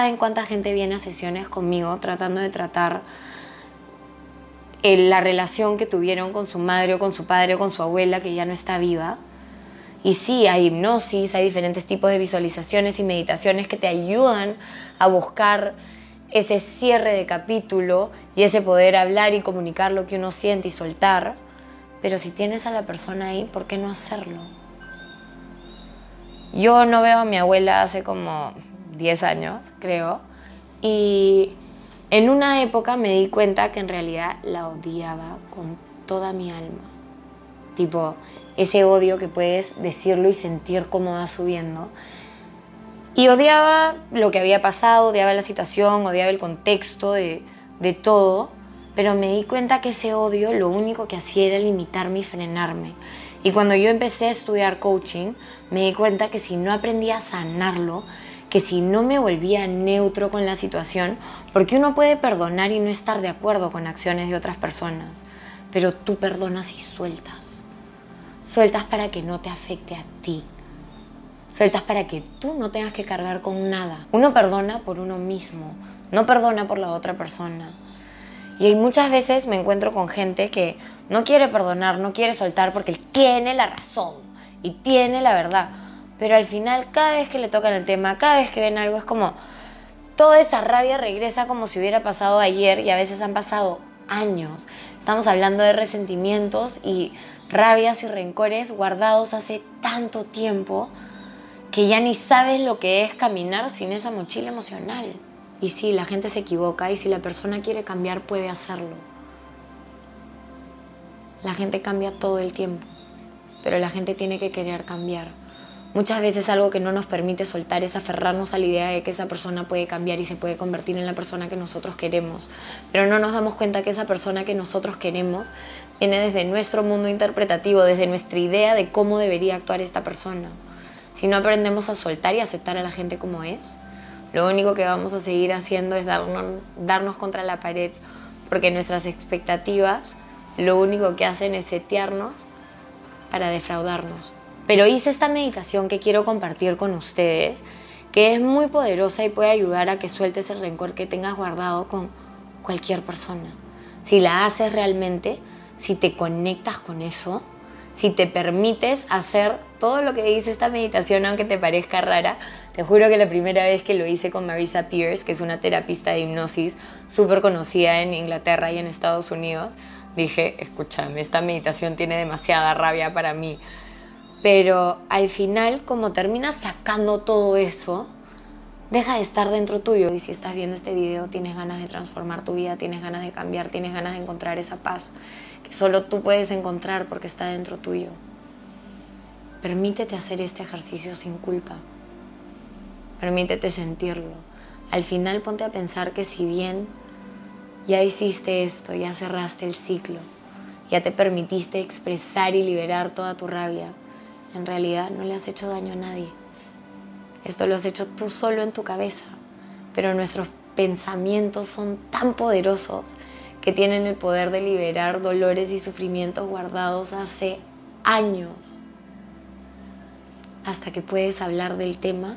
saben cuánta gente viene a sesiones conmigo tratando de tratar la relación que tuvieron con su madre o con su padre o con su abuela que ya no está viva. Y sí, hay hipnosis, hay diferentes tipos de visualizaciones y meditaciones que te ayudan a buscar ese cierre de capítulo y ese poder hablar y comunicar lo que uno siente y soltar. Pero si tienes a la persona ahí, ¿por qué no hacerlo? Yo no veo a mi abuela hace como 10 años, creo. Y en una época me di cuenta que en realidad la odiaba con toda mi alma. Tipo, ese odio que puedes decirlo y sentir cómo va subiendo. Y odiaba lo que había pasado, odiaba la situación, odiaba el contexto de, de todo, pero me di cuenta que ese odio lo único que hacía era limitarme y frenarme. Y cuando yo empecé a estudiar coaching, me di cuenta que si no aprendía a sanarlo, que si no me volvía neutro con la situación, porque uno puede perdonar y no estar de acuerdo con acciones de otras personas, pero tú perdonas y sueltas. Sueltas para que no te afecte a ti. Sueltas para que tú no tengas que cargar con nada. Uno perdona por uno mismo, no perdona por la otra persona. Y muchas veces me encuentro con gente que no quiere perdonar, no quiere soltar porque tiene la razón y tiene la verdad pero al final cada vez que le tocan el tema, cada vez que ven algo, es como toda esa rabia regresa como si hubiera pasado ayer y a veces han pasado años. Estamos hablando de resentimientos y rabias y rencores guardados hace tanto tiempo que ya ni sabes lo que es caminar sin esa mochila emocional. Y sí, la gente se equivoca y si la persona quiere cambiar puede hacerlo. La gente cambia todo el tiempo, pero la gente tiene que querer cambiar. Muchas veces algo que no nos permite soltar es aferrarnos a la idea de que esa persona puede cambiar y se puede convertir en la persona que nosotros queremos. Pero no nos damos cuenta que esa persona que nosotros queremos viene desde nuestro mundo interpretativo, desde nuestra idea de cómo debería actuar esta persona. Si no aprendemos a soltar y aceptar a la gente como es, lo único que vamos a seguir haciendo es darnos, contra la pared, porque nuestras expectativas lo único que hacen es setearnos para defraudarnos. Pero hice esta meditación que quiero compartir con ustedes, que es muy poderosa y puede ayudar a que sueltes el rencor que tengas guardado con cualquier persona. Si la haces realmente, si te conectas con eso, si te permites hacer todo lo que dice esta meditación, aunque te parezca rara, te juro que la primera vez que lo hice con Marisa Pierce, que es una terapista de hipnosis súper conocida en Inglaterra y en Estados Unidos, dije, escúchame, esta meditación tiene demasiada rabia para mí. Pero al final, como terminas sacando todo eso, deja de estar dentro tuyo. Y si estás viendo este video, tienes ganas de transformar tu vida, tienes ganas de cambiar, tienes ganas de encontrar esa paz que solo tú puedes encontrar porque está dentro tuyo. Permítete hacer este ejercicio sin culpa. Permítete sentirlo. Al final ponte a pensar que si bien ya hiciste esto, ya cerraste el ciclo, ya te permitiste expresar y liberar toda tu rabia, en realidad no le has hecho daño a nadie. Esto lo has hecho tú solo en tu cabeza, pero nuestros pensamientos son tan poderosos que tienen el poder de liberar dolores y sufrimientos guardados hace años, hasta que puedes hablar del tema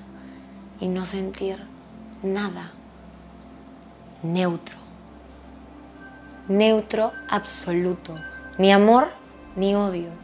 y no sentir nada. Neutro. Neutro absoluto. Ni amor ni odio